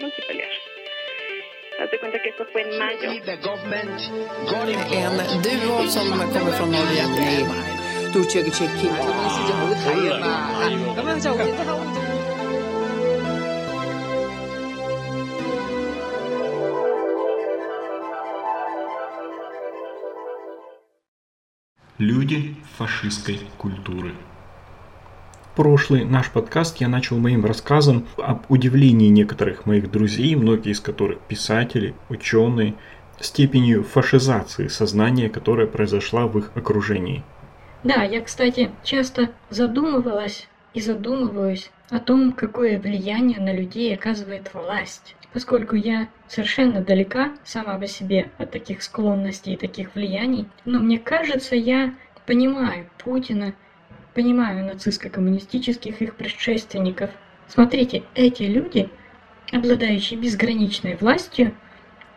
forman till pelear. Haz de cuenta que esto fue en mayo. En duo som kommer från Norge. Люди фашистской культуры. Прошлый наш подкаст я начал моим рассказом об удивлении некоторых моих друзей, многие из которых писатели, ученые, степенью фашизации сознания, которая произошла в их окружении. Да, я, кстати, часто задумывалась и задумываюсь о том, какое влияние на людей оказывает власть. Поскольку я совершенно далека сама по себе от таких склонностей и таких влияний, но мне кажется, я понимаю Путина, понимаю нацистско-коммунистических их предшественников. Смотрите, эти люди, обладающие безграничной властью,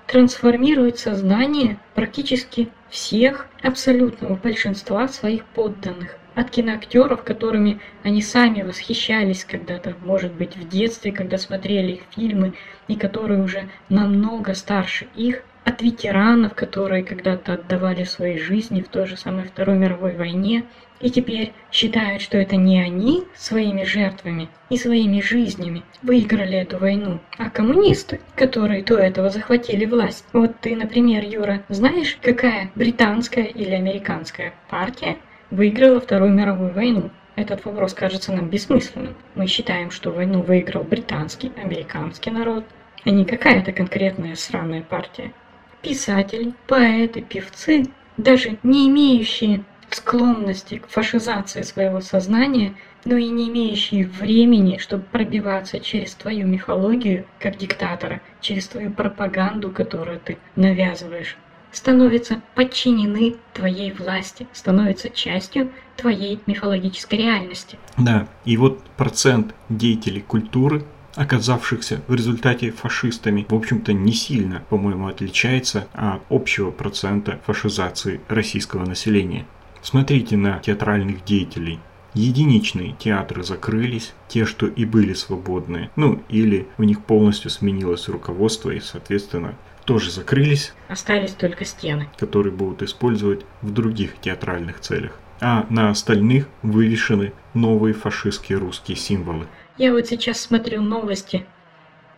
трансформируют сознание практически всех, абсолютного большинства своих подданных. От киноактеров, которыми они сами восхищались когда-то, может быть, в детстве, когда смотрели их фильмы, и которые уже намного старше их, от ветеранов, которые когда-то отдавали свои жизни в той же самой Второй мировой войне, и теперь считают, что это не они своими жертвами и своими жизнями выиграли эту войну, а коммунисты, которые до этого захватили власть. Вот ты, например, Юра, знаешь, какая британская или американская партия выиграла Вторую мировую войну? Этот вопрос кажется нам бессмысленным. Мы считаем, что войну выиграл британский, американский народ, а не какая-то конкретная сраная партия писатели, поэты, певцы, даже не имеющие склонности к фашизации своего сознания, но и не имеющие времени, чтобы пробиваться через твою мифологию, как диктатора, через твою пропаганду, которую ты навязываешь, становятся подчинены твоей власти, становятся частью твоей мифологической реальности. Да, и вот процент деятелей культуры оказавшихся в результате фашистами, в общем-то, не сильно, по-моему, отличается от общего процента фашизации российского населения. Смотрите на театральных деятелей. Единичные театры закрылись, те, что и были свободные, ну или у них полностью сменилось руководство и, соответственно, тоже закрылись. Остались только стены. Которые будут использовать в других театральных целях. А на остальных вывешены новые фашистские русские символы. Я вот сейчас смотрю новости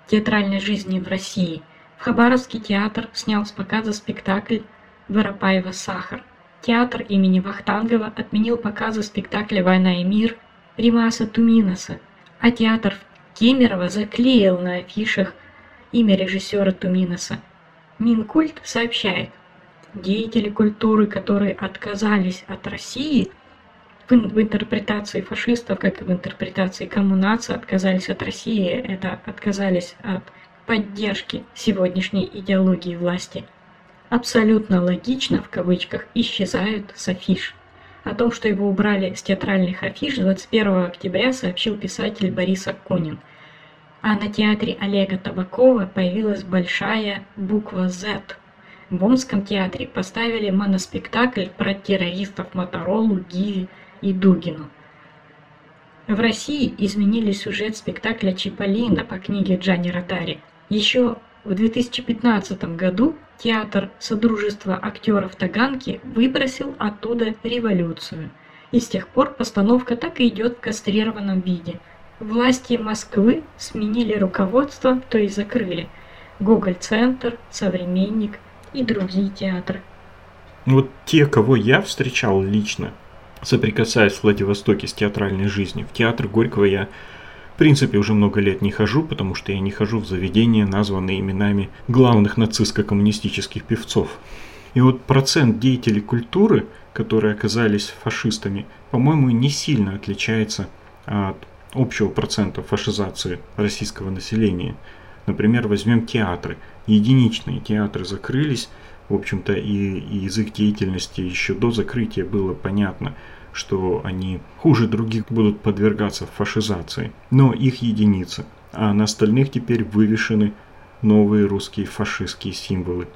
театральной жизни в России. В Хабаровский театр снял с показа спектакль Воропаева «Сахар». Театр имени Вахтангова отменил показы спектакля «Война и мир» Римаса Туминаса, а театр Кемерово заклеил на афишах имя режиссера Туминаса. Минкульт сообщает, деятели культуры, которые отказались от России – в интерпретации фашистов, как и в интерпретации коммунации, отказались от России, это отказались от поддержки сегодняшней идеологии власти. Абсолютно логично, в кавычках, исчезают с афиш. О том, что его убрали с театральных афиш 21 октября, сообщил писатель Борис Акунин. А на театре Олега Табакова появилась большая буква Z. В Омском театре поставили моноспектакль про террористов Моторолу, Гиви, и Дугину. В России изменили сюжет спектакля «Чиполлино» по книге Джани Ротари. Еще в 2015 году театр Содружества актеров Таганки выбросил оттуда революцию. И с тех пор постановка так и идет в кастрированном виде. Власти Москвы сменили руководство, то есть закрыли. Гоголь-центр, Современник и другие театры. Вот те, кого я встречал лично, соприкасаясь в Владивостоке с театральной жизнью. В театр Горького я в принципе уже много лет не хожу, потому что я не хожу в заведения, названные именами главных нацистско-коммунистических певцов. И вот процент деятелей культуры, которые оказались фашистами, по-моему, не сильно отличается от общего процента фашизации российского населения. Например, возьмем театры. Единичные театры закрылись, в общем-то, и, и из их деятельности еще до закрытия было понятно, что они хуже других будут подвергаться фашизации, но их единицы, а на остальных теперь вывешены новые русские фашистские символы.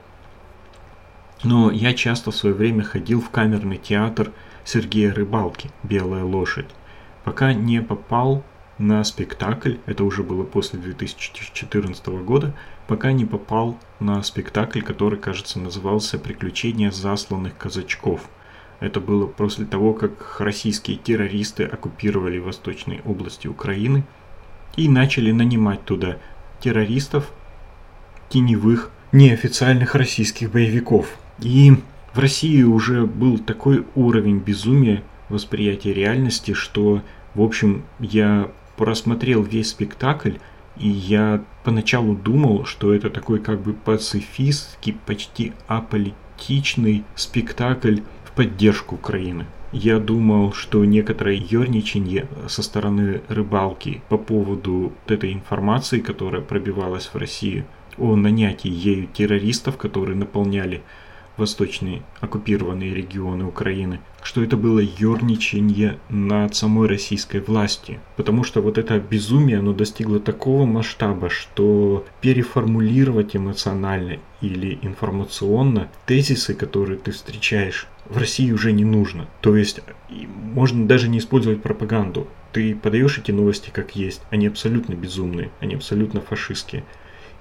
Но я часто в свое время ходил в камерный театр Сергея Рыбалки «Белая лошадь», пока не попал на спектакль, это уже было после 2014 года, пока не попал на спектакль, который, кажется, назывался «Приключения засланных казачков». Это было после того, как российские террористы оккупировали восточные области Украины и начали нанимать туда террористов, теневых, неофициальных российских боевиков. И в России уже был такой уровень безумия восприятия реальности, что, в общем, я просмотрел весь спектакль, и я поначалу думал, что это такой как бы пацифистский, почти аполитичный спектакль поддержку Украины. Я думал, что некоторое ерничание со стороны рыбалки по поводу этой информации, которая пробивалась в Россию, о нанятии ею террористов, которые наполняли восточные оккупированные регионы Украины, что это было ерничание над самой российской властью. Потому что вот это безумие, оно достигло такого масштаба, что переформулировать эмоционально или информационно тезисы, которые ты встречаешь в России уже не нужно. То есть можно даже не использовать пропаганду. Ты подаешь эти новости как есть. Они абсолютно безумные, они абсолютно фашистские.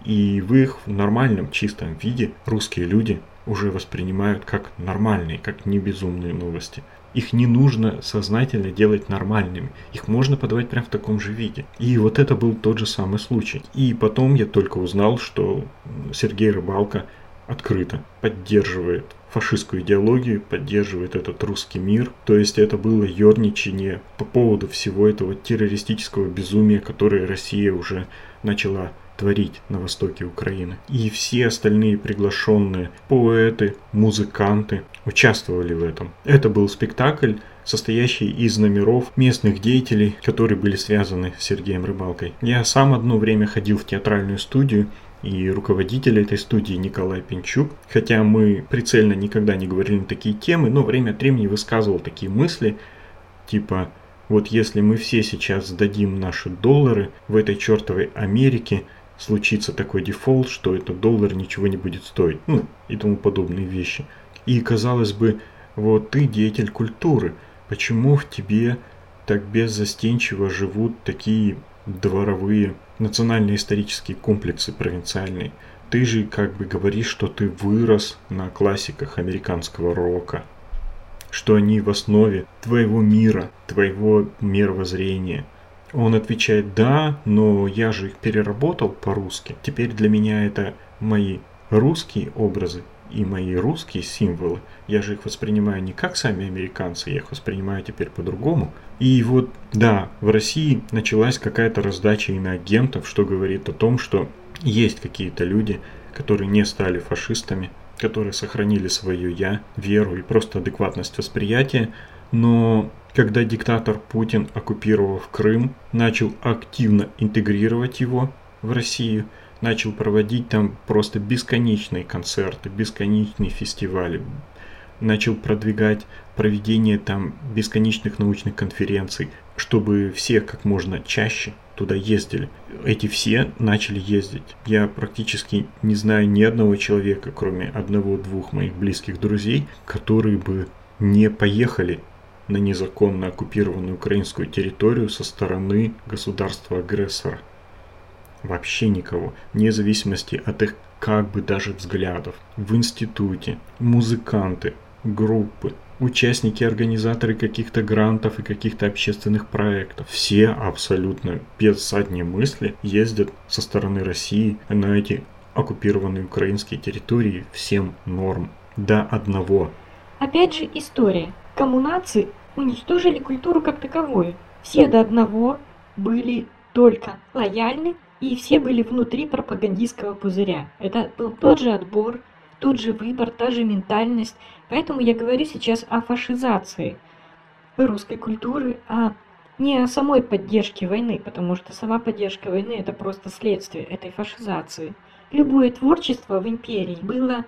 И в их нормальном, чистом виде русские люди уже воспринимают как нормальные, как не безумные новости. Их не нужно сознательно делать нормальными. Их можно подавать прямо в таком же виде. И вот это был тот же самый случай. И потом я только узнал, что Сергей Рыбалка открыто поддерживает фашистскую идеологию, поддерживает этот русский мир. То есть это было ерничание по поводу всего этого террористического безумия, которое Россия уже начала творить на востоке Украины. И все остальные приглашенные поэты, музыканты участвовали в этом. Это был спектакль, состоящий из номеров местных деятелей, которые были связаны с Сергеем Рыбалкой. Я сам одно время ходил в театральную студию, и руководитель этой студии Николай Пинчук. Хотя мы прицельно никогда не говорили на такие темы, но время от времени высказывал такие мысли, типа, вот если мы все сейчас сдадим наши доллары в этой чертовой Америке, случится такой дефолт, что этот доллар ничего не будет стоить, ну и тому подобные вещи. И казалось бы, вот ты деятель культуры, почему в тебе так беззастенчиво живут такие дворовые национально-исторические комплексы провинциальные? Ты же как бы говоришь, что ты вырос на классиках американского рока, что они в основе твоего мира, твоего мировоззрения – он отвечает, да, но я же их переработал по-русски. Теперь для меня это мои русские образы и мои русские символы. Я же их воспринимаю не как сами американцы, я их воспринимаю теперь по-другому. И вот, да, в России началась какая-то раздача иноагентов, что говорит о том, что есть какие-то люди, которые не стали фашистами, которые сохранили свое «я», веру и просто адекватность восприятия, но когда диктатор Путин, оккупировав Крым, начал активно интегрировать его в Россию, начал проводить там просто бесконечные концерты, бесконечные фестивали, начал продвигать проведение там бесконечных научных конференций, чтобы все как можно чаще туда ездили. Эти все начали ездить. Я практически не знаю ни одного человека, кроме одного-двух моих близких друзей, которые бы не поехали на незаконно оккупированную украинскую территорию со стороны государства-агрессора. Вообще никого, вне зависимости от их как бы даже взглядов. В институте, музыканты, группы, участники, организаторы каких-то грантов и каких-то общественных проектов. Все абсолютно без задней мысли ездят со стороны России на эти оккупированные украинские территории всем норм. До одного. Опять же история. Коммунации уничтожили культуру как таковую. Все до одного были только лояльны, и все были внутри пропагандистского пузыря. Это был тот же отбор, тот же выбор, та же ментальность. Поэтому я говорю сейчас о фашизации русской культуры, а не о самой поддержке войны, потому что сама поддержка войны это просто следствие этой фашизации. Любое творчество в империи было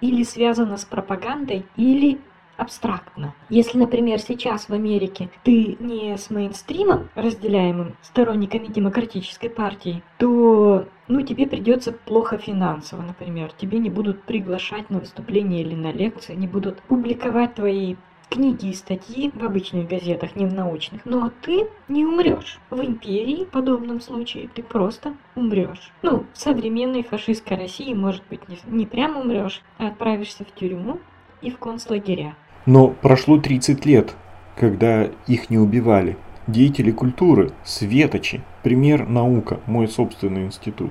или связано с пропагандой, или абстрактно. Если, например, сейчас в Америке ты не с мейнстримом, разделяемым сторонниками демократической партии, то ну, тебе придется плохо финансово, например. Тебе не будут приглашать на выступления или на лекции, не будут публиковать твои книги и статьи в обычных газетах, не в научных. Но ты не умрешь. В империи в подобном случае ты просто умрешь. Ну, в современной фашистской России, может быть, не, не прям умрешь, а отправишься в тюрьму и в концлагеря. Но прошло 30 лет, когда их не убивали. Деятели культуры, светочи, пример наука, мой собственный институт.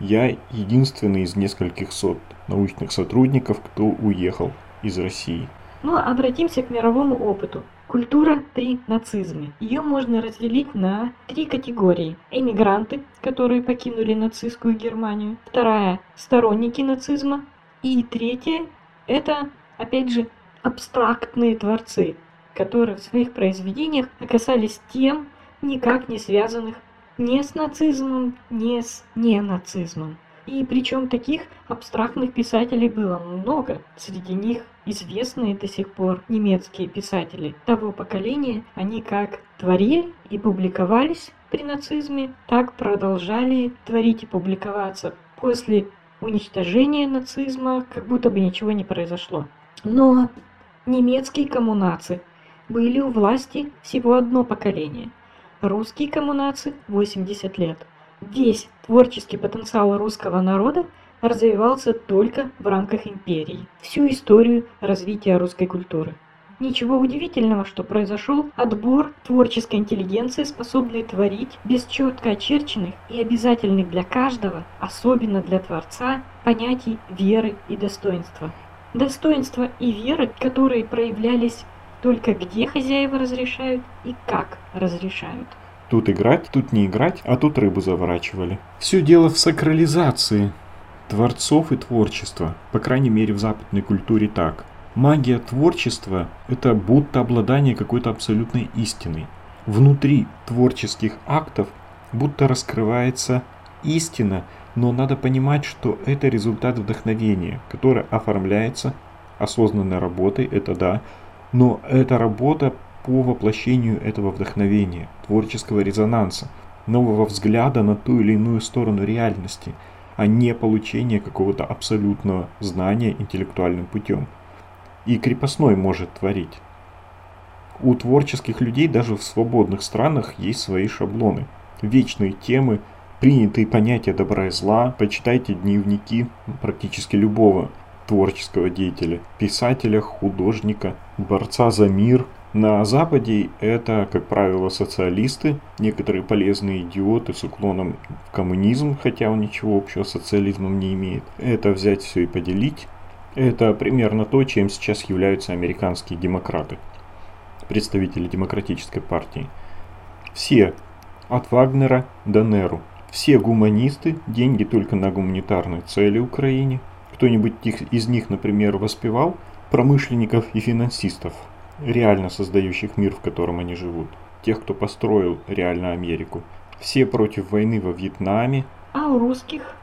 Я единственный из нескольких сот научных сотрудников, кто уехал из России. Но обратимся к мировому опыту. Культура при нацизме. Ее можно разделить на три категории. Эмигранты, которые покинули нацистскую Германию. Вторая – сторонники нацизма. И третья – это, опять же, абстрактные творцы, которые в своих произведениях оказались тем, никак не связанных ни с нацизмом, ни с ненацизмом. И причем таких абстрактных писателей было много. Среди них известные до сих пор немецкие писатели того поколения, они как творили и публиковались при нацизме, так продолжали творить и публиковаться после уничтожения нацизма, как будто бы ничего не произошло. Но немецкие коммунации были у власти всего одно поколение. Русские коммунации 80 лет. Весь творческий потенциал русского народа развивался только в рамках империи. Всю историю развития русской культуры. Ничего удивительного, что произошел отбор творческой интеллигенции, способной творить без четко очерченных и обязательных для каждого, особенно для творца, понятий веры и достоинства. Достоинства и веры, которые проявлялись только где хозяева разрешают и как разрешают. Тут играть, тут не играть, а тут рыбу заворачивали. Все дело в сакрализации творцов и творчества, по крайней мере в западной культуре так. Магия творчества – это будто обладание какой-то абсолютной истиной. Внутри творческих актов будто раскрывается истина, но надо понимать, что это результат вдохновения, которое оформляется осознанной работой, это да, но это работа по воплощению этого вдохновения, творческого резонанса, нового взгляда на ту или иную сторону реальности, а не получение какого-то абсолютного знания интеллектуальным путем. И крепостной может творить. У творческих людей даже в свободных странах есть свои шаблоны, вечные темы, принятые понятия добра и зла. Почитайте дневники практически любого творческого деятеля, писателя, художника, борца за мир. На Западе это, как правило, социалисты, некоторые полезные идиоты с уклоном в коммунизм, хотя он ничего общего с социализмом не имеет. Это взять все и поделить. Это примерно то, чем сейчас являются американские демократы, представители демократической партии. Все, от Вагнера до Неру, все гуманисты, деньги только на гуманитарные цели Украине – кто-нибудь из них, например, воспевал промышленников и финансистов, реально создающих мир, в котором они живут. Тех, кто построил реально Америку. Все против войны во Вьетнаме. А у русских?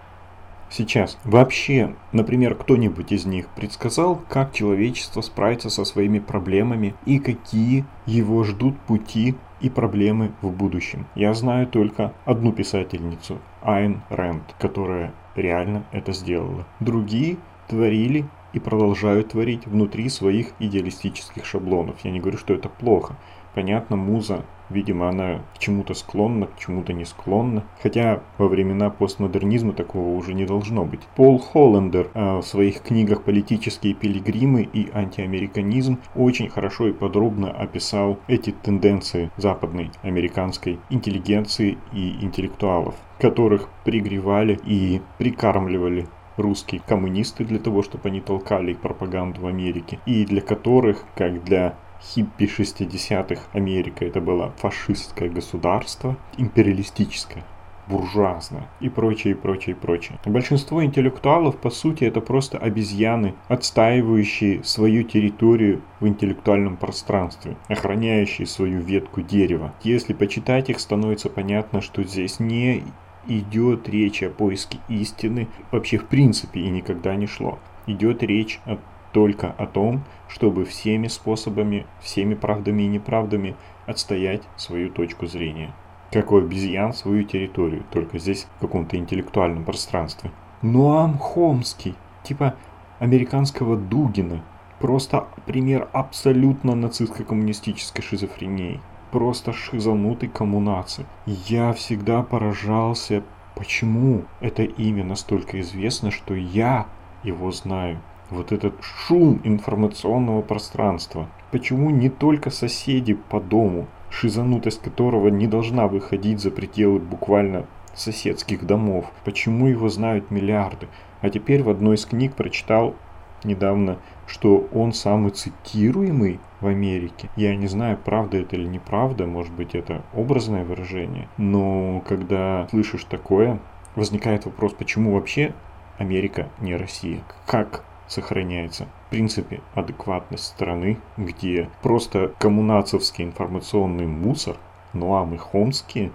Сейчас. Вообще, например, кто-нибудь из них предсказал, как человечество справится со своими проблемами и какие его ждут пути и проблемы в будущем. Я знаю только одну писательницу, Айн Рэнд, которая реально это сделала. Другие творили и продолжают творить внутри своих идеалистических шаблонов. Я не говорю, что это плохо. Понятно, муза, видимо, она к чему-то склонна, к чему-то не склонна. Хотя во времена постмодернизма такого уже не должно быть. Пол Холлендер э, в своих книгах «Политические пилигримы» и «Антиамериканизм» очень хорошо и подробно описал эти тенденции западной американской интеллигенции и интеллектуалов, которых пригревали и прикармливали русские коммунисты для того, чтобы они толкали пропаганду в Америке, и для которых, как для хиппи 60-х Америка это было фашистское государство, империалистическое, буржуазное и прочее, и прочее, и прочее. Большинство интеллектуалов, по сути, это просто обезьяны, отстаивающие свою территорию в интеллектуальном пространстве, охраняющие свою ветку дерева. Если почитать их, становится понятно, что здесь не идет речь о поиске истины, вообще в принципе и никогда не шло. Идет речь о только о том, чтобы всеми способами, всеми правдами и неправдами отстоять свою точку зрения. Как у обезьян свою территорию, только здесь в каком-то интеллектуальном пространстве. Нуам Хомский, типа американского Дугина, Просто пример абсолютно нацистско-коммунистической шизофрении. Просто шизанутый коммунации. Я всегда поражался, почему это имя настолько известно, что я его знаю. Вот этот шум информационного пространства. Почему не только соседи по дому, шизанутость которого не должна выходить за пределы буквально соседских домов. Почему его знают миллиарды? А теперь в одной из книг прочитал недавно, что он самый цитируемый в Америке. Я не знаю, правда это или неправда, может быть это образное выражение, но когда слышишь такое, возникает вопрос, почему вообще Америка не Россия? Как сохраняется. В принципе, адекватность страны, где просто коммунацевский информационный мусор, Нуам и Хомские,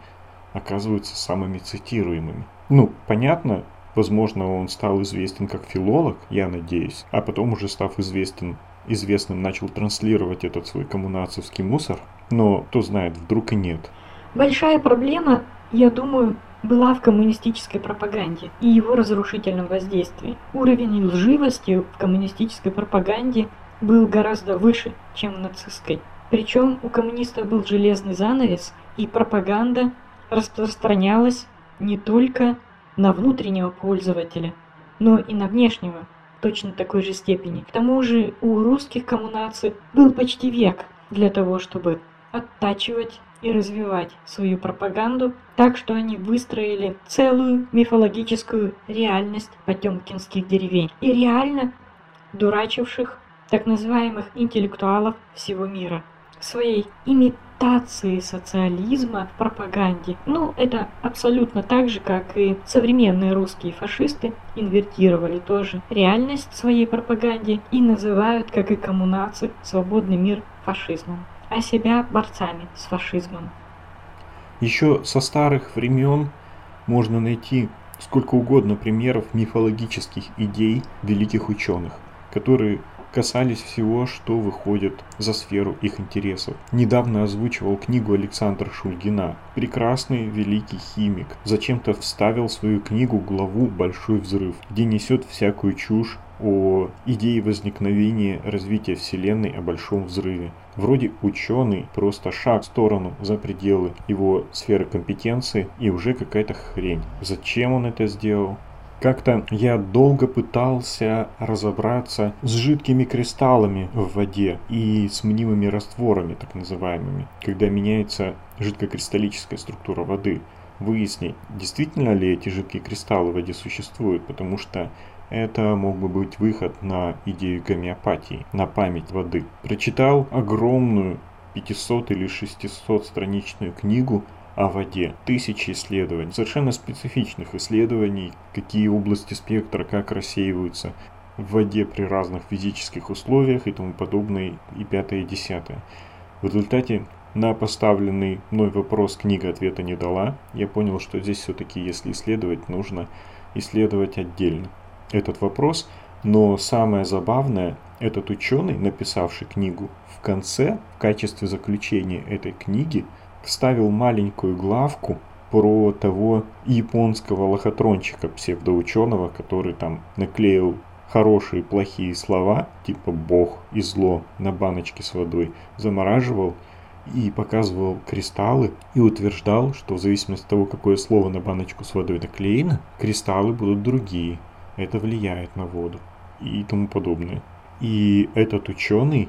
оказываются самыми цитируемыми. Ну, понятно, возможно, он стал известен как филолог, я надеюсь, а потом уже став известен, известным, начал транслировать этот свой коммунацевский мусор, но кто знает, вдруг и нет. Большая проблема, я думаю, была в коммунистической пропаганде и его разрушительном воздействии. Уровень лживости в коммунистической пропаганде был гораздо выше, чем в нацистской. Причем у коммунистов был железный занавес, и пропаганда распространялась не только на внутреннего пользователя, но и на внешнего точно такой же степени. К тому же у русских коммунаций был почти век для того, чтобы оттачивать и развивать свою пропаганду так, что они выстроили целую мифологическую реальность потемкинских деревень и реально дурачивших так называемых интеллектуалов всего мира своей имитации социализма в пропаганде. Ну, это абсолютно так же, как и современные русские фашисты инвертировали тоже реальность своей пропаганде и называют, как и коммунации, свободный мир фашизмом а себя борцами с фашизмом. Еще со старых времен можно найти сколько угодно примеров мифологических идей великих ученых, которые касались всего, что выходит за сферу их интересов. Недавно озвучивал книгу Александр Шульгина. Прекрасный великий химик. Зачем-то вставил в свою книгу главу «Большой взрыв», где несет всякую чушь о идее возникновения развития Вселенной, о Большом взрыве. Вроде ученый, просто шаг в сторону за пределы его сферы компетенции и уже какая-то хрень. Зачем он это сделал? Как-то я долго пытался разобраться с жидкими кристаллами в воде и с мнимыми растворами, так называемыми, когда меняется жидкокристаллическая структура воды. Выяснить, действительно ли эти жидкие кристаллы в воде существуют, потому что это мог бы быть выход на идею гомеопатии, на память воды. Прочитал огромную 500 или 600 страничную книгу о воде. Тысячи исследований, совершенно специфичных исследований, какие области спектра, как рассеиваются в воде при разных физических условиях и тому подобное, и пятое, и десятое. В результате на поставленный мной вопрос книга ответа не дала. Я понял, что здесь все-таки, если исследовать, нужно исследовать отдельно этот вопрос. Но самое забавное, этот ученый, написавший книгу, в конце, в качестве заключения этой книги, вставил маленькую главку про того японского лохотрончика псевдоученого, который там наклеил хорошие и плохие слова, типа бог и зло, на баночке с водой, замораживал и показывал кристаллы и утверждал, что в зависимости от того, какое слово на баночку с водой наклеено, кристаллы будут другие. Это влияет на воду и тому подобное. И этот ученый,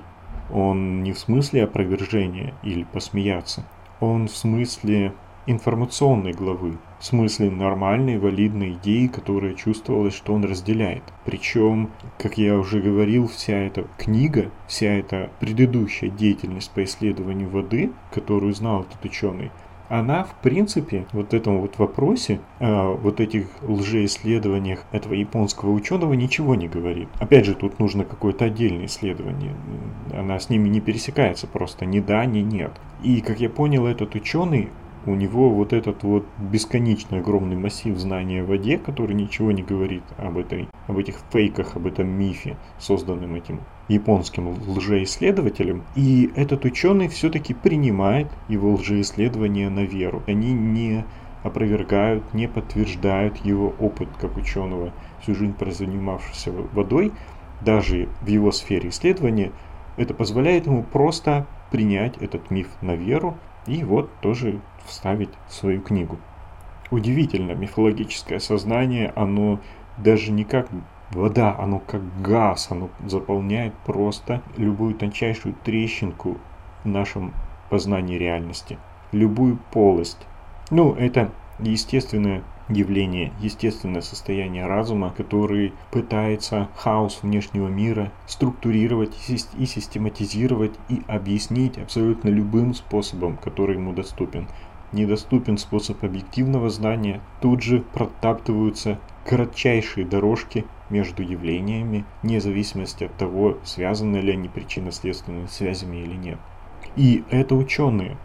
он не в смысле опровержения или посмеяться, он в смысле информационной главы, в смысле нормальной, валидной идеи, которая чувствовалась, что он разделяет. Причем, как я уже говорил, вся эта книга, вся эта предыдущая деятельность по исследованию воды, которую знал этот ученый, она, в принципе, вот в этом вот вопросе, э, вот этих лжеисследованиях этого японского ученого ничего не говорит. Опять же, тут нужно какое-то отдельное исследование. Она с ними не пересекается просто ни да, ни нет. И, как я понял, этот ученый, у него вот этот вот бесконечный огромный массив знаний о воде, который ничего не говорит об, этой, об этих фейках, об этом мифе, созданном этим японским лжеисследователем, и этот ученый все-таки принимает его лжеисследования на веру. Они не опровергают, не подтверждают его опыт как ученого, всю жизнь прозанимавшегося водой, даже в его сфере исследования, это позволяет ему просто принять этот миф на веру и вот тоже вставить в свою книгу. Удивительно, мифологическое сознание, оно даже не как вода, оно как газ, оно заполняет просто любую тончайшую трещинку в нашем познании реальности, любую полость. Ну, это естественное явление, естественное состояние разума, который пытается хаос внешнего мира структурировать и систематизировать и объяснить абсолютно любым способом, который ему доступен. Недоступен способ объективного знания, тут же протаптываются кратчайшие дорожки между явлениями, вне зависимости от того, связаны ли они причинно-следственными связями или нет. И это ученые.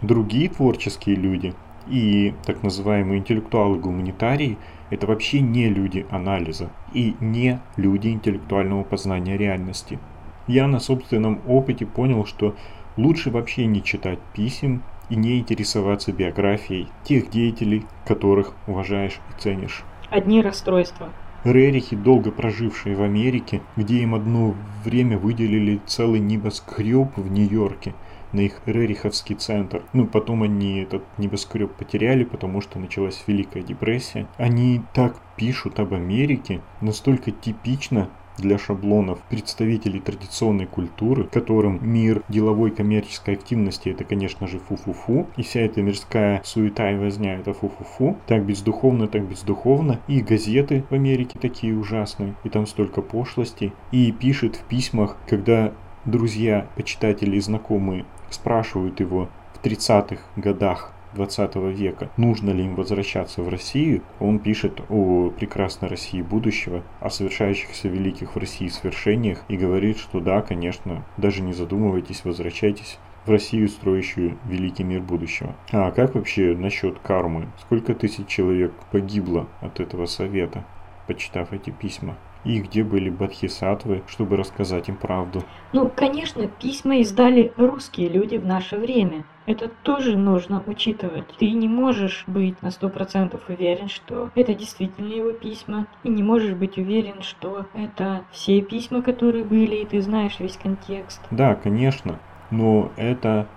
Другие творческие люди – и так называемые интеллектуалы-гуманитарии – это вообще не люди анализа и не люди интеллектуального познания реальности. Я на собственном опыте понял, что лучше вообще не читать писем и не интересоваться биографией тех деятелей, которых уважаешь и ценишь. Одни расстройства. Рерихи, долго прожившие в Америке, где им одно время выделили целый небоскреб в Нью-Йорке – на их Рериховский центр. Ну, потом они этот небоскреб потеряли, потому что началась Великая депрессия. Они так пишут об Америке, настолько типично для шаблонов представителей традиционной культуры, которым мир деловой коммерческой активности это, конечно же, фу-фу-фу, и вся эта мирская суета и возня это фу-фу-фу, так бездуховно, так бездуховно, и газеты в Америке такие ужасные, и там столько пошлости, и пишет в письмах, когда друзья, почитатели и знакомые спрашивают его в 30-х годах 20 века, нужно ли им возвращаться в Россию, он пишет о прекрасной России будущего, о совершающихся великих в России свершениях и говорит, что да, конечно, даже не задумывайтесь, возвращайтесь в Россию, строящую великий мир будущего. А как вообще насчет кармы? Сколько тысяч человек погибло от этого совета, почитав эти письма? И где были бодхисаттвы, чтобы рассказать им правду. Ну, конечно, письма издали русские люди в наше время. Это тоже нужно учитывать. Ты не можешь быть на сто процентов уверен, что это действительно его письма, и не можешь быть уверен, что это все письма, которые были, и ты знаешь весь контекст. Да, конечно, но это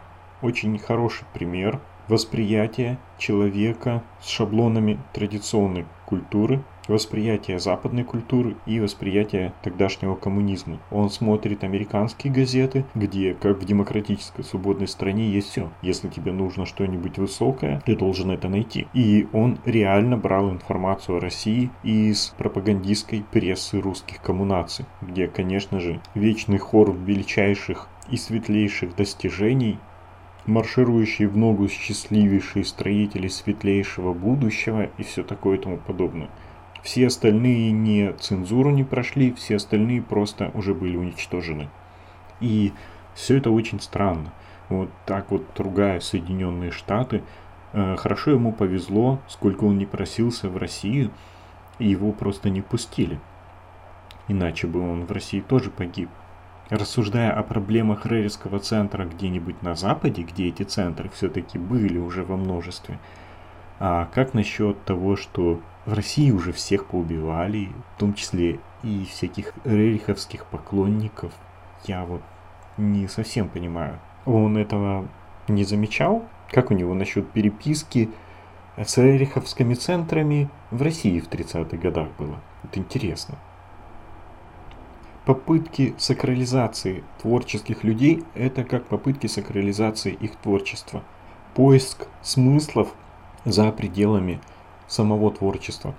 очень хороший пример восприятия человека с шаблонами традиционной культуры, восприятие западной культуры и восприятие тогдашнего коммунизма. Он смотрит американские газеты, где, как в демократической свободной стране, есть все. Если тебе нужно что-нибудь высокое, ты должен это найти. И он реально брал информацию о России из пропагандистской прессы русских коммунаций, где, конечно же, вечный хор величайших и светлейших достижений марширующие в ногу счастливейшие строители светлейшего будущего и все такое и тому подобное. Все остальные не цензуру не прошли, все остальные просто уже были уничтожены. И все это очень странно. Вот так вот ругая Соединенные Штаты, э, хорошо ему повезло, сколько он не просился в Россию, его просто не пустили. Иначе бы он в России тоже погиб. Рассуждая о проблемах Рериского центра где-нибудь на Западе, где эти центры все-таки были уже во множестве, а как насчет того, что в России уже всех поубивали, в том числе и всяких рериховских поклонников. Я вот не совсем понимаю. Он этого не замечал? Как у него насчет переписки с рериховскими центрами в России в 30-х годах было? Это интересно. Попытки сакрализации творческих людей – это как попытки сакрализации их творчества. Поиск смыслов за пределами – самого творчества.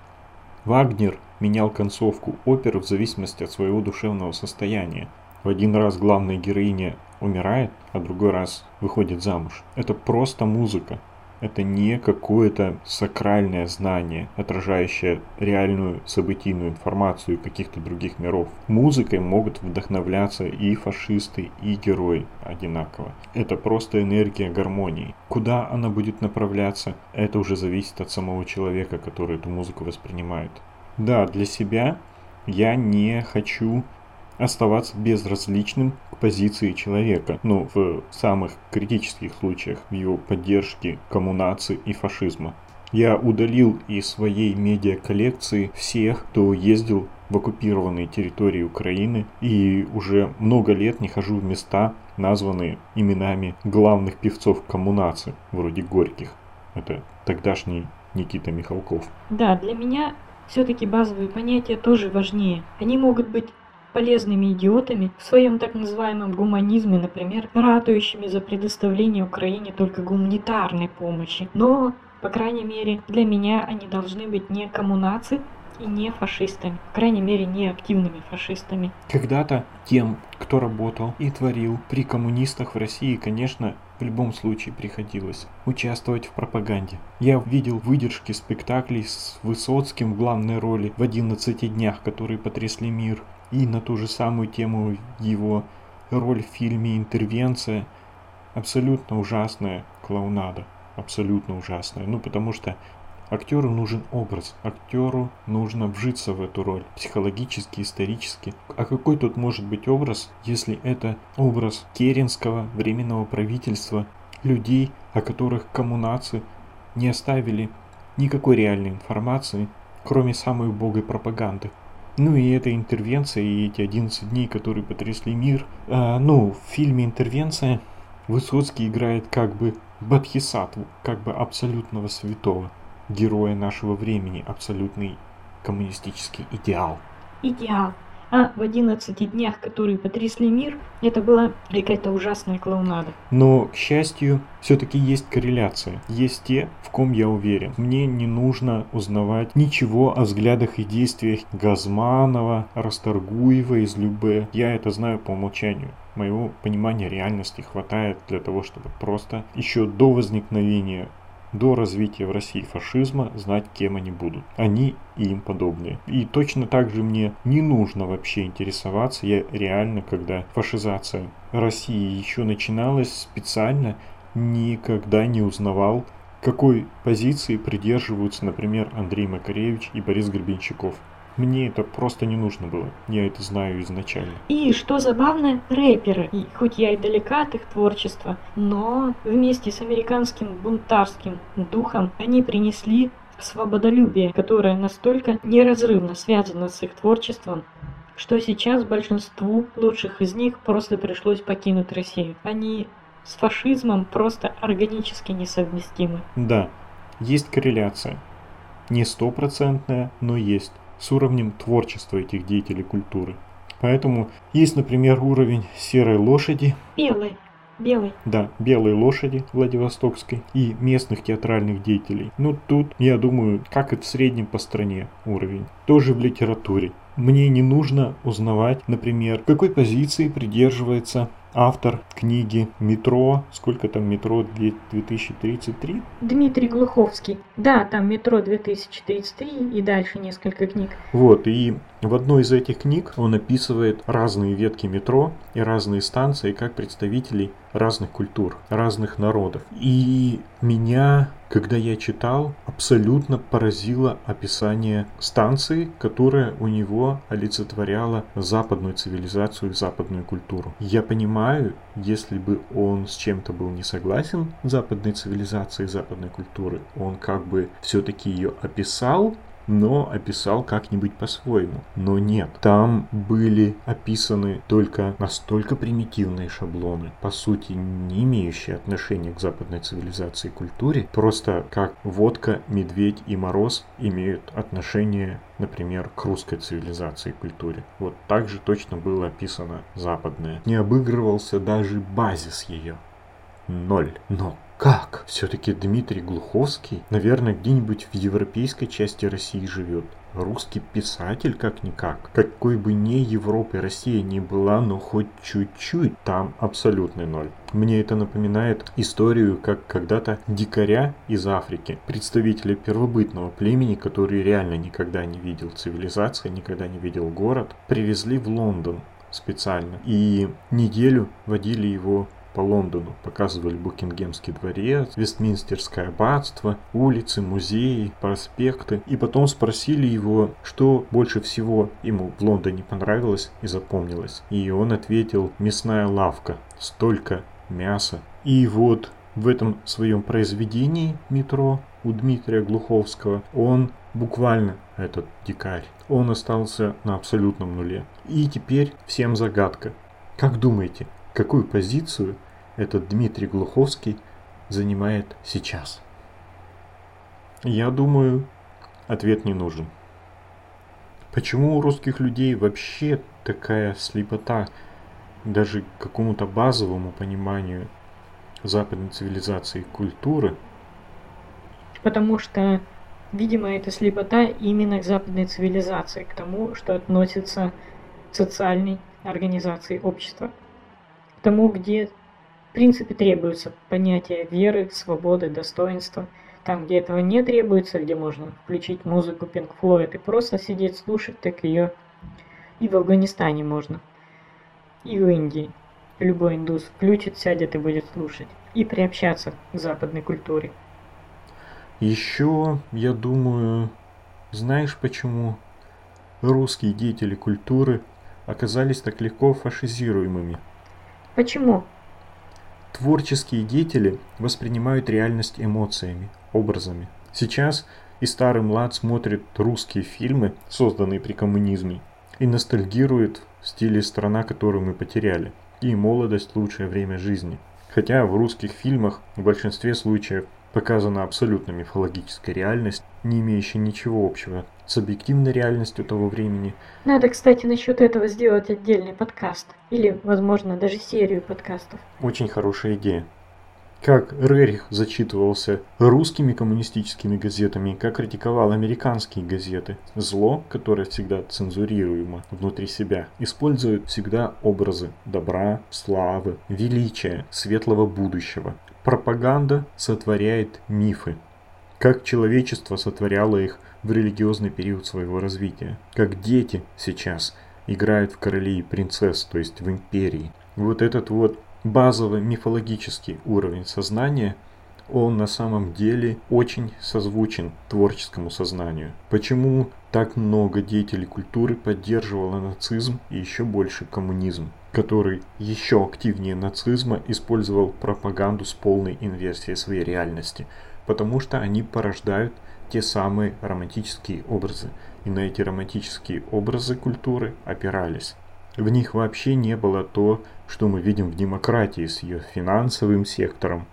Вагнер менял концовку оперы в зависимости от своего душевного состояния. В один раз главная героиня умирает, а другой раз выходит замуж. Это просто музыка. Это не какое-то сакральное знание, отражающее реальную событийную информацию каких-то других миров. Музыкой могут вдохновляться и фашисты, и герои одинаково. Это просто энергия гармонии. Куда она будет направляться, это уже зависит от самого человека, который эту музыку воспринимает. Да, для себя я не хочу оставаться безразличным позиции человека, ну, в самых критических случаях, в его поддержке коммунации и фашизма. Я удалил из своей медиа-коллекции всех, кто ездил в оккупированные территории Украины и уже много лет не хожу в места, названные именами главных певцов коммунации, вроде Горьких. Это тогдашний Никита Михалков. Да, для меня все-таки базовые понятия тоже важнее. Они могут быть полезными идиотами в своем так называемом гуманизме, например, ратующими за предоставление Украине только гуманитарной помощи. Но, по крайней мере, для меня они должны быть не коммунации, и не фашистами. По крайней мере, не активными фашистами. Когда-то тем, кто работал и творил при коммунистах в России, конечно, в любом случае приходилось участвовать в пропаганде. Я видел выдержки спектаклей с Высоцким в главной роли в 11 днях, которые потрясли мир. И на ту же самую тему его роль в фильме «Интервенция» абсолютно ужасная клоунада. Абсолютно ужасная. Ну, потому что Актеру нужен образ, актеру нужно вжиться в эту роль, психологически, исторически. А какой тут может быть образ, если это образ Керенского временного правительства, людей, о которых коммунации не оставили никакой реальной информации, кроме самой убогой пропаганды. Ну и эта интервенция, и эти 11 дней, которые потрясли мир. А, ну, в фильме «Интервенция» Высоцкий играет как бы Бадхисатву, как бы абсолютного святого героя нашего времени, абсолютный коммунистический идеал. Идеал. А в 11 днях, которые потрясли мир, это была какая-то ужасная клоунада. Но, к счастью, все-таки есть корреляция. Есть те, в ком я уверен. Мне не нужно узнавать ничего о взглядах и действиях Газманова, Расторгуева из Любе. Я это знаю по умолчанию моего понимания реальности хватает для того, чтобы просто еще до возникновения до развития в России фашизма знать, кем они будут. Они и им подобные. И точно так же мне не нужно вообще интересоваться. Я реально, когда фашизация России еще начиналась, специально никогда не узнавал, какой позиции придерживаются, например, Андрей Макаревич и Борис Гребенщиков. Мне это просто не нужно было. Я это знаю изначально. И что забавно, рэперы, и хоть я и далека от их творчества, но вместе с американским бунтарским духом они принесли свободолюбие, которое настолько неразрывно связано с их творчеством, что сейчас большинству лучших из них просто пришлось покинуть Россию. Они с фашизмом просто органически несовместимы. Да, есть корреляция. Не стопроцентная, но есть с уровнем творчества этих деятелей культуры. Поэтому есть, например, уровень серой лошади. Белой. Белой. Да, белой лошади Владивостокской и местных театральных деятелей. Ну тут, я думаю, как и в среднем по стране уровень. Тоже в литературе. Мне не нужно узнавать, например, какой позиции придерживается автор книги «Метро». Сколько там «Метро 2033»? Дмитрий Глуховский. Да, там «Метро 2033» и дальше несколько книг. Вот, и в одной из этих книг он описывает разные ветки метро и разные станции как представителей разных культур, разных народов. И меня, когда я читал, абсолютно поразило описание станции, которая у него олицетворяла западную цивилизацию и западную культуру. Я понимаю, если бы он с чем-то был не согласен западной цивилизации, западной культуры, он как бы все-таки ее описал, но описал как-нибудь по-своему. Но нет, там были описаны только настолько примитивные шаблоны, по сути не имеющие отношения к западной цивилизации и культуре, просто как водка, медведь и мороз имеют отношение например, к русской цивилизации и культуре. Вот так же точно было описано западное. Не обыгрывался даже базис ее. Ноль. Но как? Все-таки Дмитрий Глуховский, наверное, где-нибудь в европейской части России живет. Русский писатель как-никак. Какой бы ни Европы Россия ни была, но хоть чуть-чуть, там абсолютный ноль. Мне это напоминает историю, как когда-то дикаря из Африки, представителя первобытного племени, который реально никогда не видел цивилизации, никогда не видел город, привезли в Лондон специально. И неделю водили его по Лондону. Показывали Букингемский дворец, Вестминстерское аббатство, улицы, музеи, проспекты. И потом спросили его, что больше всего ему в Лондоне понравилось и запомнилось. И он ответил, мясная лавка, столько мяса. И вот в этом своем произведении «Метро» у Дмитрия Глуховского, он буквально этот дикарь. Он остался на абсолютном нуле. И теперь всем загадка. Как думаете, какую позицию этот Дмитрий Глуховский занимает сейчас? Я думаю, ответ не нужен. Почему у русских людей вообще такая слепота даже к какому-то базовому пониманию западной цивилизации и культуры? Потому что, видимо, эта слепота именно к западной цивилизации, к тому, что относится к социальной организации общества. Тому, где, в принципе, требуется понятие веры, свободы, достоинства – там, где этого не требуется, где можно включить музыку Pink Floyd и просто сидеть слушать, так ее и в Афганистане можно, и в Индии. Любой индус включит, сядет и будет слушать. И приобщаться к западной культуре. Еще, я думаю, знаешь почему русские деятели культуры оказались так легко фашизируемыми? Почему? Творческие деятели воспринимают реальность эмоциями, образами. Сейчас и старый млад смотрит русские фильмы, созданные при коммунизме, и ностальгирует в стиле «Страна, которую мы потеряли» и «Молодость – лучшее время жизни». Хотя в русских фильмах в большинстве случаев показана абсолютно мифологическая реальность, не имеющая ничего общего с объективной реальностью того времени. Надо, кстати, насчет этого сделать отдельный подкаст. Или, возможно, даже серию подкастов. Очень хорошая идея как Рерих зачитывался русскими коммунистическими газетами, как критиковал американские газеты. Зло, которое всегда цензурируемо внутри себя, использует всегда образы добра, славы, величия, светлого будущего. Пропаганда сотворяет мифы, как человечество сотворяло их в религиозный период своего развития, как дети сейчас играют в королей и принцесс, то есть в империи. Вот этот вот базовый мифологический уровень сознания, он на самом деле очень созвучен творческому сознанию. Почему так много деятелей культуры поддерживало нацизм и еще больше коммунизм, который еще активнее нацизма использовал пропаганду с полной инверсией своей реальности, потому что они порождают те самые романтические образы, и на эти романтические образы культуры опирались. В них вообще не было то, что мы видим в демократии с ее финансовым сектором,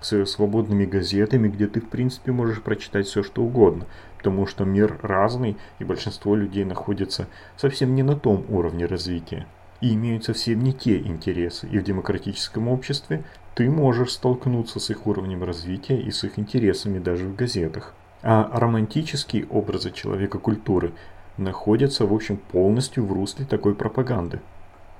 с ее свободными газетами, где ты в принципе можешь прочитать все что угодно, потому что мир разный и большинство людей находится совсем не на том уровне развития и имеют совсем не те интересы. И в демократическом обществе ты можешь столкнуться с их уровнем развития и с их интересами даже в газетах. А романтические образы человека культуры находятся, в общем, полностью в русле такой пропаганды.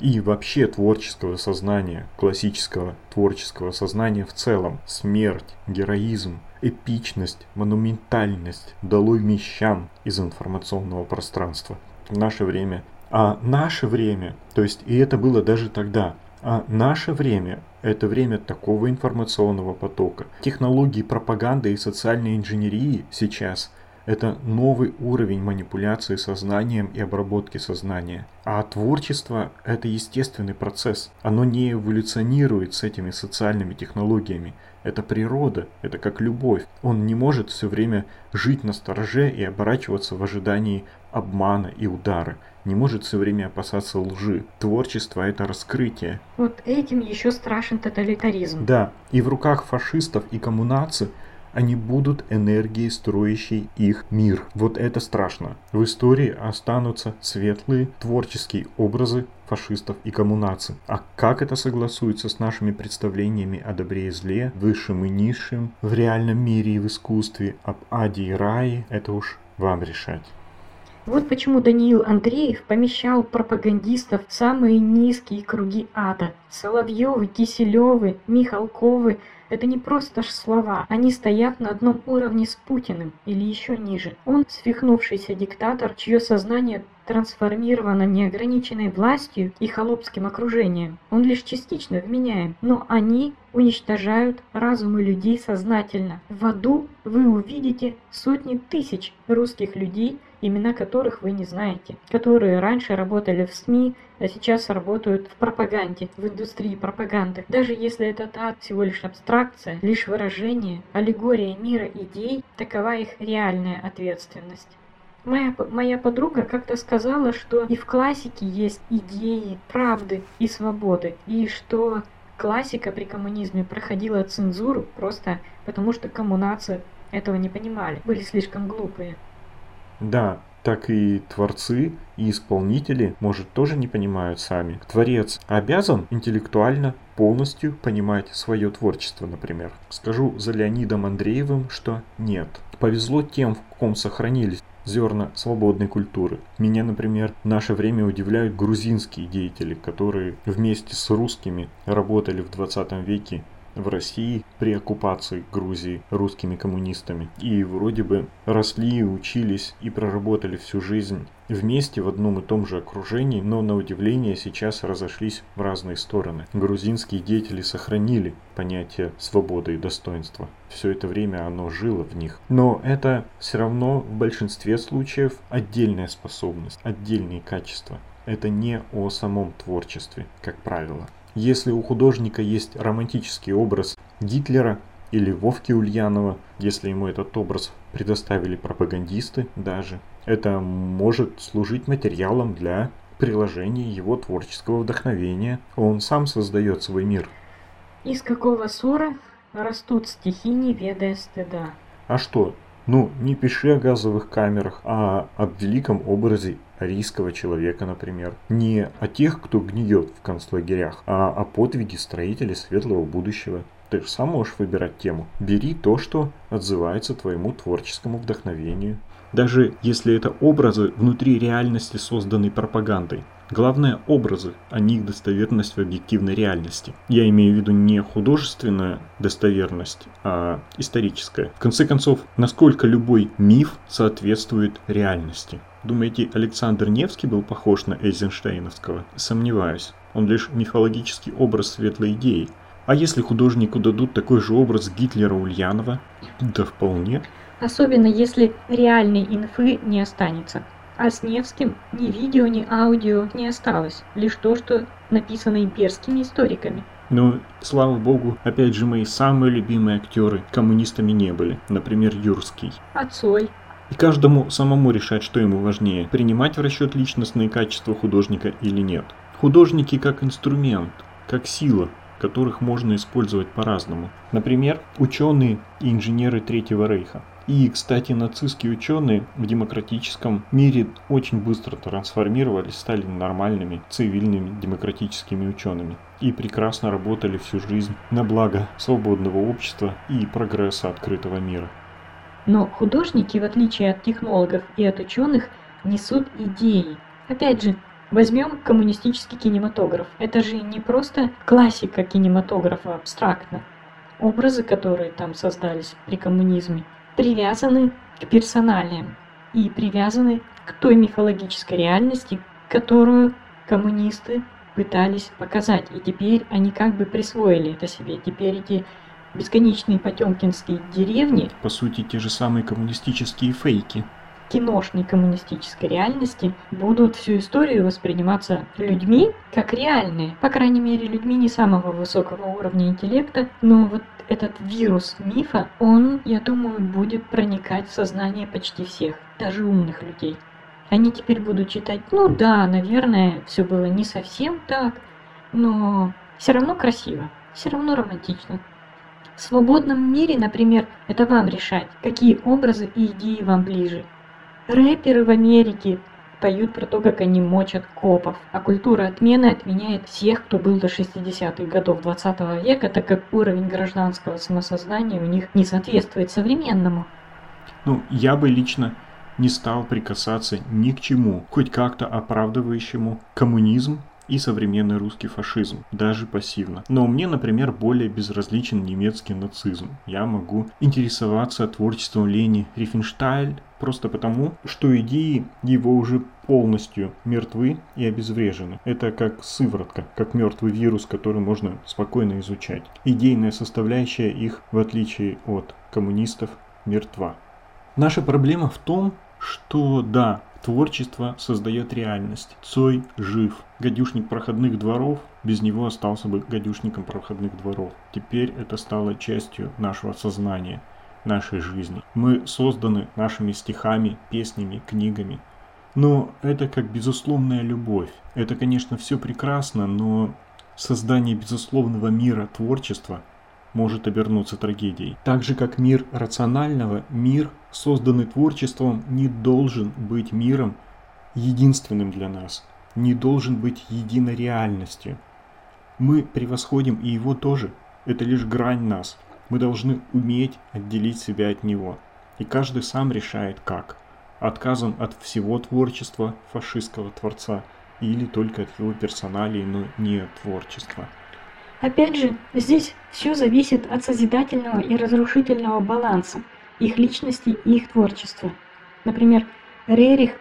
И вообще творческого сознания, классического творческого сознания в целом. Смерть, героизм, эпичность, монументальность, долой мещан из информационного пространства. В наше время. А наше время, то есть и это было даже тогда, а наше время – это время такого информационного потока. Технологии пропаганды и социальной инженерии сейчас – это новый уровень манипуляции сознанием и обработки сознания. А творчество – это естественный процесс. Оно не эволюционирует с этими социальными технологиями. Это природа, это как любовь. Он не может все время жить на стороже и оборачиваться в ожидании обмана и удара. Не может все время опасаться лжи. Творчество – это раскрытие. Вот этим еще страшен тоталитаризм. Да, и в руках фашистов и коммунаций они будут энергией, строящей их мир. Вот это страшно. В истории останутся светлые творческие образы фашистов и коммунаций. А как это согласуется с нашими представлениями о добре и зле, высшем и низшем, в реальном мире и в искусстве, об аде и рае, это уж вам решать. Вот почему Даниил Андреев помещал пропагандистов в самые низкие круги ада. Соловьевы, Киселевы, Михалковы – это не просто ж слова, они стоят на одном уровне с Путиным или еще ниже. Он свихнувшийся диктатор, чье сознание трансформировано неограниченной властью и холопским окружением. Он лишь частично вменяем, но они уничтожают разумы людей сознательно. В аду вы увидите сотни тысяч русских людей, имена которых вы не знаете, которые раньше работали в СМИ, а сейчас работают в пропаганде, в индустрии пропаганды. Даже если этот ад всего лишь абстракция, лишь выражение, аллегория мира идей, такова их реальная ответственность. Моя, моя подруга как-то сказала, что и в классике есть идеи правды и свободы, и что классика при коммунизме проходила цензуру просто потому, что коммунации этого не понимали, были слишком глупые. Да, так и творцы, и исполнители, может, тоже не понимают сами. Творец обязан интеллектуально полностью понимать свое творчество, например. Скажу за Леонидом Андреевым, что нет. Повезло тем, в ком сохранились зерна свободной культуры. Меня, например, в наше время удивляют грузинские деятели, которые вместе с русскими работали в 20 веке в России при оккупации Грузии русскими коммунистами. И вроде бы росли, учились и проработали всю жизнь вместе в одном и том же окружении, но на удивление сейчас разошлись в разные стороны. Грузинские деятели сохранили понятие свободы и достоинства. Все это время оно жило в них. Но это все равно в большинстве случаев отдельная способность, отдельные качества. Это не о самом творчестве, как правило. Если у художника есть романтический образ Гитлера или Вовки Ульянова, если ему этот образ предоставили пропагандисты даже, это может служить материалом для приложения его творческого вдохновения. Он сам создает свой мир. Из какого ссора растут стихи, не ведая стыда? А что? Ну, не пиши о газовых камерах, а об великом образе арийского человека, например. Не о тех, кто гниет в концлагерях, а о подвиге строителей светлого будущего. Ты же сам можешь выбирать тему. Бери то, что отзывается твоему творческому вдохновению. Даже если это образы внутри реальности, созданной пропагандой. Главное – образы, а не их достоверность в объективной реальности. Я имею в виду не художественная достоверность, а историческая. В конце концов, насколько любой миф соответствует реальности. Думаете, Александр Невский был похож на Эйзенштейновского? Сомневаюсь. Он лишь мифологический образ светлой идеи. А если художнику дадут такой же образ Гитлера Ульянова? Да вполне. Особенно если реальной инфы не останется. А с Невским ни видео, ни аудио не осталось. Лишь то, что написано имперскими историками. Ну, слава богу, опять же, мои самые любимые актеры коммунистами не были. Например, Юрский. А Цой? И каждому самому решать, что ему важнее, принимать в расчет личностные качества художника или нет. Художники как инструмент, как сила, которых можно использовать по-разному. Например, ученые и инженеры Третьего Рейха. И, кстати, нацистские ученые в демократическом мире очень быстро трансформировались, стали нормальными, цивильными демократическими учеными. И прекрасно работали всю жизнь на благо свободного общества и прогресса открытого мира. Но художники, в отличие от технологов и от ученых, несут идеи. Опять же, возьмем коммунистический кинематограф. Это же не просто классика кинематографа абстрактно. Образы, которые там создались при коммунизме, привязаны к персоналиям и привязаны к той мифологической реальности, которую коммунисты пытались показать. И теперь они как бы присвоили это себе. Теперь эти бесконечные потемкинские деревни. По сути, те же самые коммунистические фейки. Киношной коммунистической реальности будут всю историю восприниматься людьми как реальные. По крайней мере, людьми не самого высокого уровня интеллекта, но вот этот вирус мифа, он, я думаю, будет проникать в сознание почти всех, даже умных людей. Они теперь будут читать, ну да, наверное, все было не совсем так, но все равно красиво, все равно романтично. В свободном мире, например, это вам решать, какие образы и идеи вам ближе. Рэперы в Америке поют про то, как они мочат копов, а культура отмены отменяет всех, кто был до 60-х годов 20 века, так как уровень гражданского самосознания у них не соответствует современному. Ну, я бы лично не стал прикасаться ни к чему, хоть как-то оправдывающему коммунизм и современный русский фашизм, даже пассивно. Но мне, например, более безразличен немецкий нацизм. Я могу интересоваться творчеством Лени Рифенштайль просто потому, что идеи его уже полностью мертвы и обезврежены. Это как сыворотка, как мертвый вирус, который можно спокойно изучать. Идейная составляющая их, в отличие от коммунистов, мертва. Наша проблема в том, что да, Творчество создает реальность. Цой жив. Гадюшник проходных дворов, без него остался бы гадюшником проходных дворов. Теперь это стало частью нашего сознания, нашей жизни. Мы созданы нашими стихами, песнями, книгами. Но это как безусловная любовь. Это, конечно, все прекрасно, но создание безусловного мира творчества может обернуться трагедией. Так же как мир рационального, мир, созданный творчеством, не должен быть миром единственным для нас, не должен быть единой реальностью. Мы превосходим и его тоже. Это лишь грань нас. Мы должны уметь отделить себя от него. И каждый сам решает как. Отказом от всего творчества фашистского творца или только от его персоналей, но не творчества. Опять же, здесь все зависит от созидательного и разрушительного баланса их личности и их творчества. Например, Рерих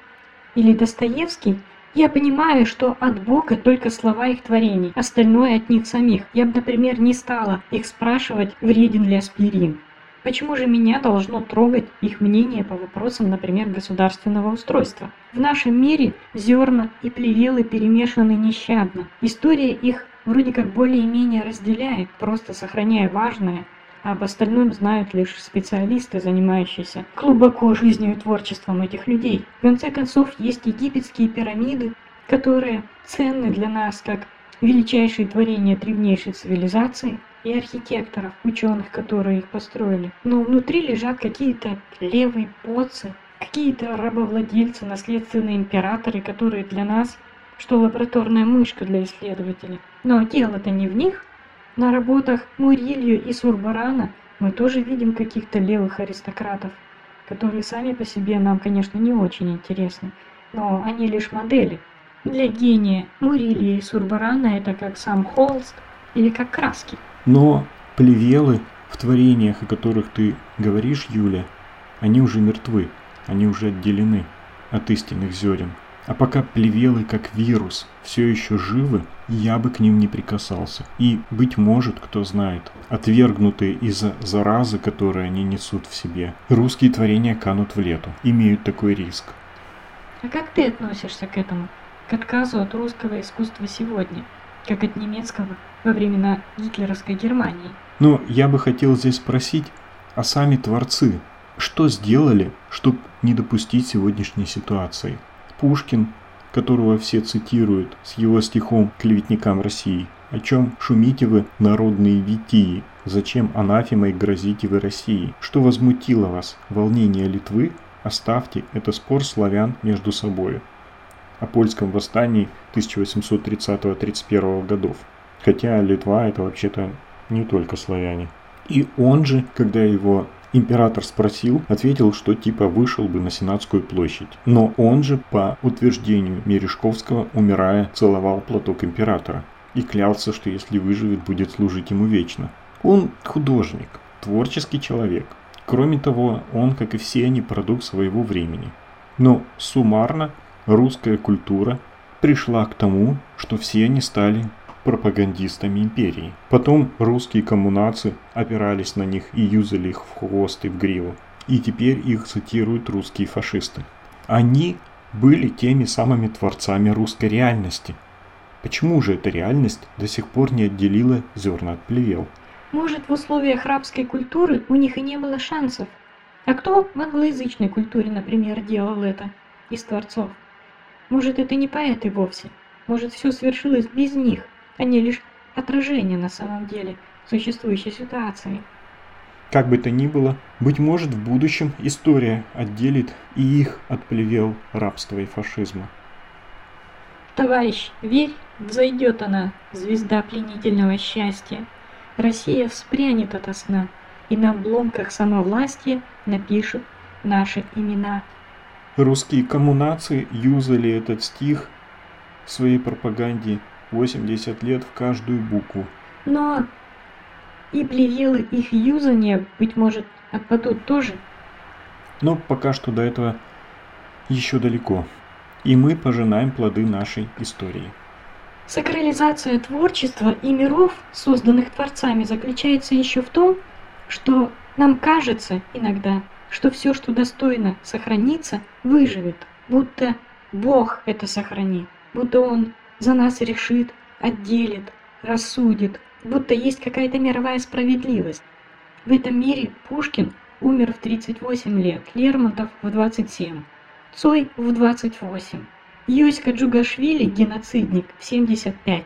или Достоевский, я понимаю, что от Бога только слова их творений, остальное от них самих. Я бы, например, не стала их спрашивать, вреден ли аспирин. Почему же меня должно трогать их мнение по вопросам, например, государственного устройства? В нашем мире зерна и плевелы перемешаны нещадно. История их вроде как более-менее разделяет, просто сохраняя важное, а об остальном знают лишь специалисты, занимающиеся глубоко жизнью и творчеством этих людей. В конце концов, есть египетские пирамиды, которые ценны для нас как величайшие творения древнейшей цивилизации и архитекторов, ученых, которые их построили. Но внутри лежат какие-то левые поцы, какие-то рабовладельцы, наследственные императоры, которые для нас что лабораторная мышка для исследователя. Но дело-то не в них. На работах Мурилью и Сурбарана мы тоже видим каких-то левых аристократов, которые сами по себе нам, конечно, не очень интересны, но они лишь модели. Для гения Мурилия и Сурбарана это как сам холст или как краски. Но плевелы в творениях, о которых ты говоришь, Юля, они уже мертвы, они уже отделены от истинных зерен. А пока плевелы как вирус все еще живы, я бы к ним не прикасался. И, быть может, кто знает, отвергнутые из-за заразы, которые они несут в себе, русские творения канут в лету, имеют такой риск. А как ты относишься к этому? К отказу от русского искусства сегодня, как от немецкого во времена гитлеровской Германии? Но я бы хотел здесь спросить, а сами творцы, что сделали, чтобы не допустить сегодняшней ситуации? Пушкин, которого все цитируют с его стихом «Клеветникам России», о чем шумите вы, народные витии? Зачем анафемой грозите вы России? Что возмутило вас? Волнение Литвы? Оставьте, это спор славян между собой. О польском восстании 1830-31 годов. Хотя Литва это вообще-то не только славяне. И он же, когда его Император спросил, ответил, что типа вышел бы на Сенатскую площадь. Но он же, по утверждению Мережковского, умирая, целовал платок императора и клялся, что если выживет, будет служить ему вечно. Он художник, творческий человек. Кроме того, он, как и все они, продукт своего времени. Но суммарно русская культура пришла к тому, что все они стали пропагандистами империи. Потом русские коммунации опирались на них и юзали их в хвост и в гриву. И теперь их цитируют русские фашисты. Они были теми самыми творцами русской реальности. Почему же эта реальность до сих пор не отделила зерна от плевел? Может, в условиях рабской культуры у них и не было шансов. А кто в англоязычной культуре, например, делал это из творцов? Может, это не поэты вовсе? Может, все свершилось без них? Они лишь отражение на самом деле существующей ситуации. Как бы то ни было, быть может в будущем история отделит и их от плевел рабства и фашизма. Товарищ, верь, взойдет она, звезда пленительного счастья. Россия вспрянет ото сна, и на обломках самовластия напишут наши имена. Русские коммунации юзали этот стих в своей пропаганде 80 лет в каждую букву. Но и плевелы их юзания, быть может, отпадут тоже. Но пока что до этого еще далеко. И мы пожинаем плоды нашей истории. Сакрализация творчества и миров, созданных творцами, заключается еще в том, что нам кажется иногда, что все, что достойно сохраниться, выживет. будто Бог это сохранит, будто Он за нас решит, отделит, рассудит, будто есть какая-то мировая справедливость. В этом мире Пушкин умер в 38 лет, Лермонтов в 27, Цой в 28, Юська Джугашвили, геноцидник, в 75,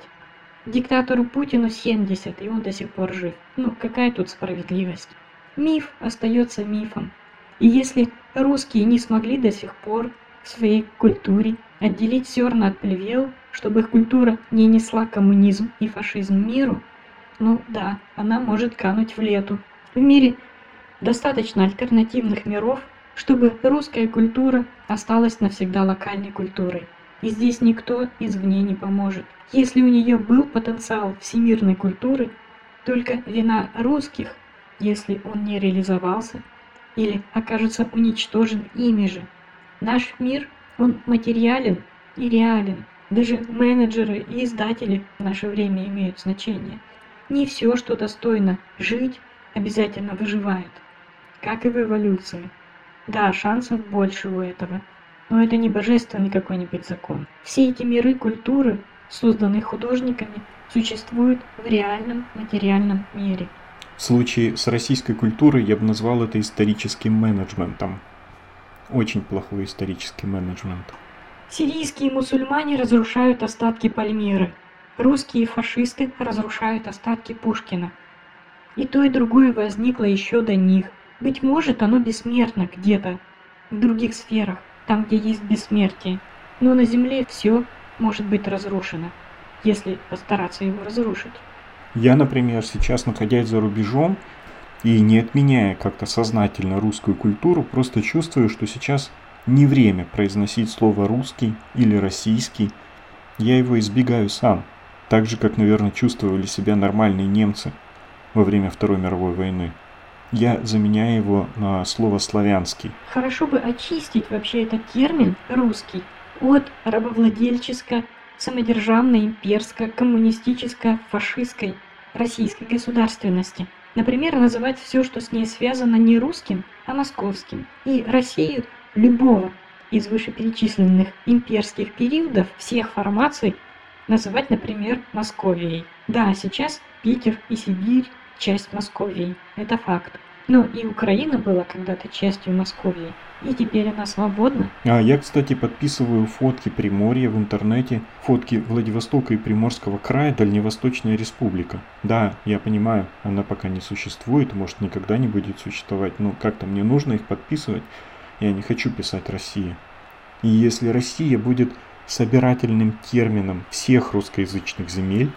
диктатору Путину 70, и он до сих пор жив. Ну, какая тут справедливость? Миф остается мифом. И если русские не смогли до сих пор в своей культуре отделить зерна от плевел, чтобы их культура не несла коммунизм и фашизм миру, ну да, она может кануть в лету. В мире достаточно альтернативных миров, чтобы русская культура осталась навсегда локальной культурой. И здесь никто извне не поможет. Если у нее был потенциал всемирной культуры, только вина русских, если он не реализовался или окажется уничтожен ими же. Наш мир, он материален и реален. Даже менеджеры и издатели в наше время имеют значение. Не все, что достойно жить, обязательно выживает. Как и в эволюции. Да, шансов больше у этого. Но это не божественный какой-нибудь закон. Все эти миры культуры, созданные художниками, существуют в реальном материальном мире. В случае с российской культурой я бы назвал это историческим менеджментом. Очень плохой исторический менеджмент. Сирийские мусульмане разрушают остатки Пальмиры. Русские фашисты разрушают остатки Пушкина. И то, и другое возникло еще до них. Быть может, оно бессмертно где-то, в других сферах, там, где есть бессмертие. Но на Земле все может быть разрушено, если постараться его разрушить. Я, например, сейчас, находясь за рубежом и не отменяя как-то сознательно русскую культуру, просто чувствую, что сейчас не время произносить слово «русский» или «российский». Я его избегаю сам, так же, как, наверное, чувствовали себя нормальные немцы во время Второй мировой войны. Я заменяю его на слово «славянский». Хорошо бы очистить вообще этот термин «русский» от рабовладельческо самодержавной, имперской, коммунистической, фашистской, российской государственности. Например, называть все, что с ней связано, не русским, а московским. И Россию любого из вышеперечисленных имперских периодов всех формаций называть, например, Московией. Да, сейчас Питер и Сибирь – часть Московии, это факт. Но и Украина была когда-то частью Московии, и теперь она свободна. А я, кстати, подписываю фотки Приморья в интернете, фотки Владивостока и Приморского края, Дальневосточная республика. Да, я понимаю, она пока не существует, может никогда не будет существовать, но как-то мне нужно их подписывать. Я не хочу писать Россия. И если Россия будет собирательным термином всех русскоязычных земель,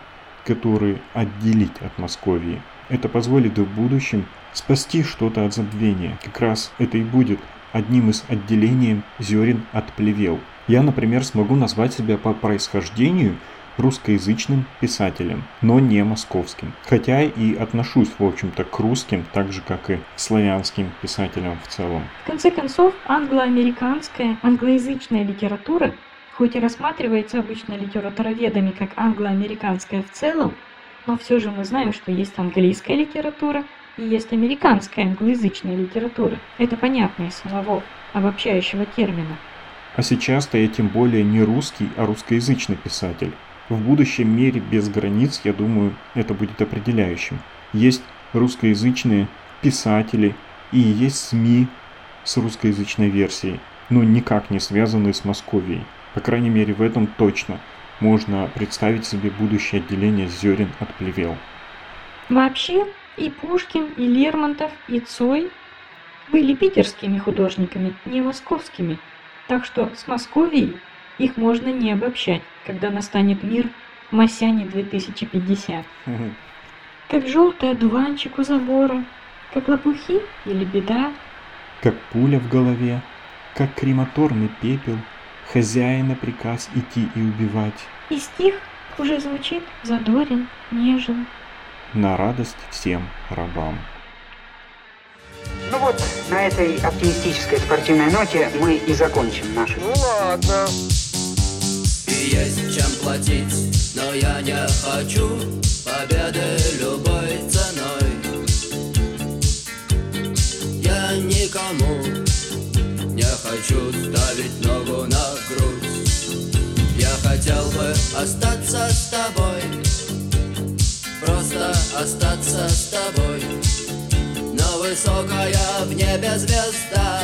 которые отделить от Московии, это позволит в будущем спасти что-то от забвения. Как раз это и будет одним из отделением зерен от плевел. Я, например, смогу назвать себя по происхождению русскоязычным писателем, но не московским. Хотя и отношусь, в общем-то, к русским, так же, как и славянским писателям в целом. В конце концов, англо-американская, англоязычная литература, хоть и рассматривается обычно литературоведами как англо-американская в целом, но все же мы знаем, что есть английская литература и есть американская англоязычная литература. Это понятно из самого обобщающего термина. А сейчас-то я тем более не русский, а русскоязычный писатель. В будущем мире без границ, я думаю, это будет определяющим. Есть русскоязычные писатели и есть СМИ с русскоязычной версией, но никак не связанные с Московией. По крайней мере, в этом точно можно представить себе будущее отделение зерен от плевел. Вообще, и Пушкин, и Лермонтов, и Цой были питерскими художниками, не московскими. Так что с Московией их можно не обобщать, когда настанет мир Масяне 2050. Как желтый одуванчик у забора, как лопухи или беда. Как пуля в голове, как крематорный пепел, хозяина приказ идти и убивать. И стих уже звучит задорен, нежен. На радость всем рабам. Ну вот, на этой оптимистической спортивной ноте мы и закончим нашу. Ну ладно. И есть чем платить, но я не хочу победы любой ценой. Я никому не хочу ставить ногу на грудь. Я хотел бы остаться с тобой. Просто остаться с тобой. Но высокая в небе звезда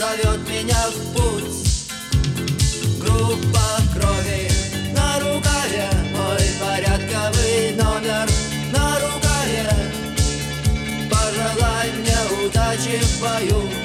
Зовет меня в путь крови. На рукаве мой порядковый номер. На рукаве. Пожелай мне удачи в бою.